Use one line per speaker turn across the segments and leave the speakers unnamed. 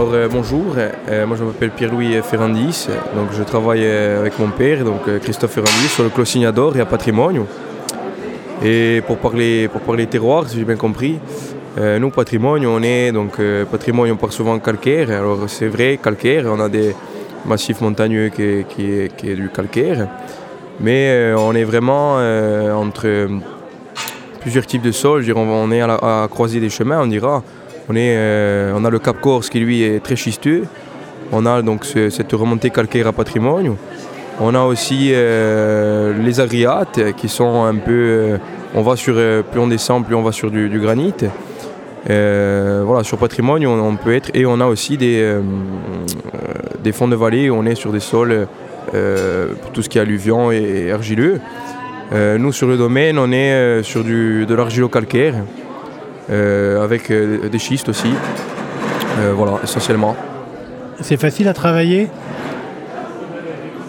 Alors euh, bonjour, euh, moi je m'appelle Pierre-Louis Ferrandis, donc je travaille euh, avec mon père, donc Christophe Ferrandis, sur le Clos Signador et à Patrimoine. Et pour parler, pour parler terroir, si j'ai bien compris, nous Patrimoine, on est donc on parle souvent calcaire. Alors c'est vrai, calcaire, on a des massifs montagneux qui qui qui est du calcaire, mais on est vraiment entre plusieurs types de sols. On est à la à croisée des chemins, on dira. Euh, on a le Cap Corse qui lui est très schisteux. On a donc ce- cette remontée calcaire à patrimoine. On a aussi euh, les agriates qui sont un peu. euh, on va sur, plus on descend, plus on va sur du, granit. Voilà, sur patrimoine, on, peut être. Et on a aussi des, fonds de vallée où on est sur des sols, tout ce qui est alluvion et, argileux. Nous, sur le domaine, on est sur de l'argilo-calcaire, avec euh, des schistes aussi. Euh, voilà, essentiellement.
C'est facile à travailler?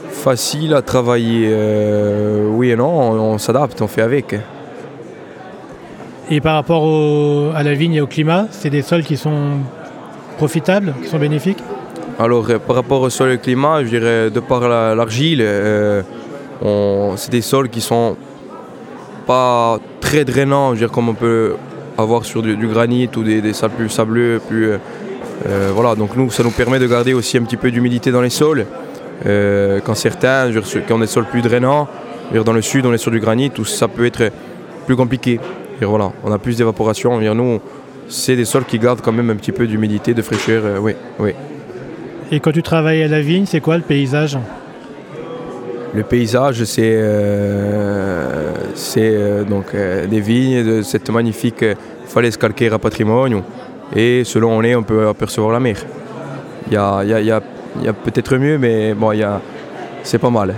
Facile à travailler, euh, oui et non, on, on s'adapte, on fait avec.
Et par rapport au- à la vigne et au climat, c'est des sols qui sont profitables, qui sont bénéfiques?
Alors, euh, par rapport au sol et au climat, je dirais, de par la- l'argile, euh, c'est des sols qui sont pas très drainants, je veux dire, comme on peut avoir sur du, du granit ou des, des sols plus sableux. Plus, euh, euh, voilà, donc nous, ça nous permet de garder aussi un petit peu d'humidité dans les sols. Euh, quand certains, dire, quand on est des sols plus drainants, dire, dans le sud, on est sur du granit, où ça peut être plus compliqué. Dire, voilà, on a plus d'évaporation. Nous, c'est des sols qui gardent quand même un petit peu d'humidité, de fraîcheur. euh, oui, oui.
Et quand tu travailles à la vigne, c'est quoi le paysage?
Le paysage, c'est c'est, euh, donc euh, des vignes, de cette magnifique euh, falaise calcaire à patrimoine. Et selon on est, on peut apercevoir la mer. Il y a, y peut-être mieux, mais c'est pas mal.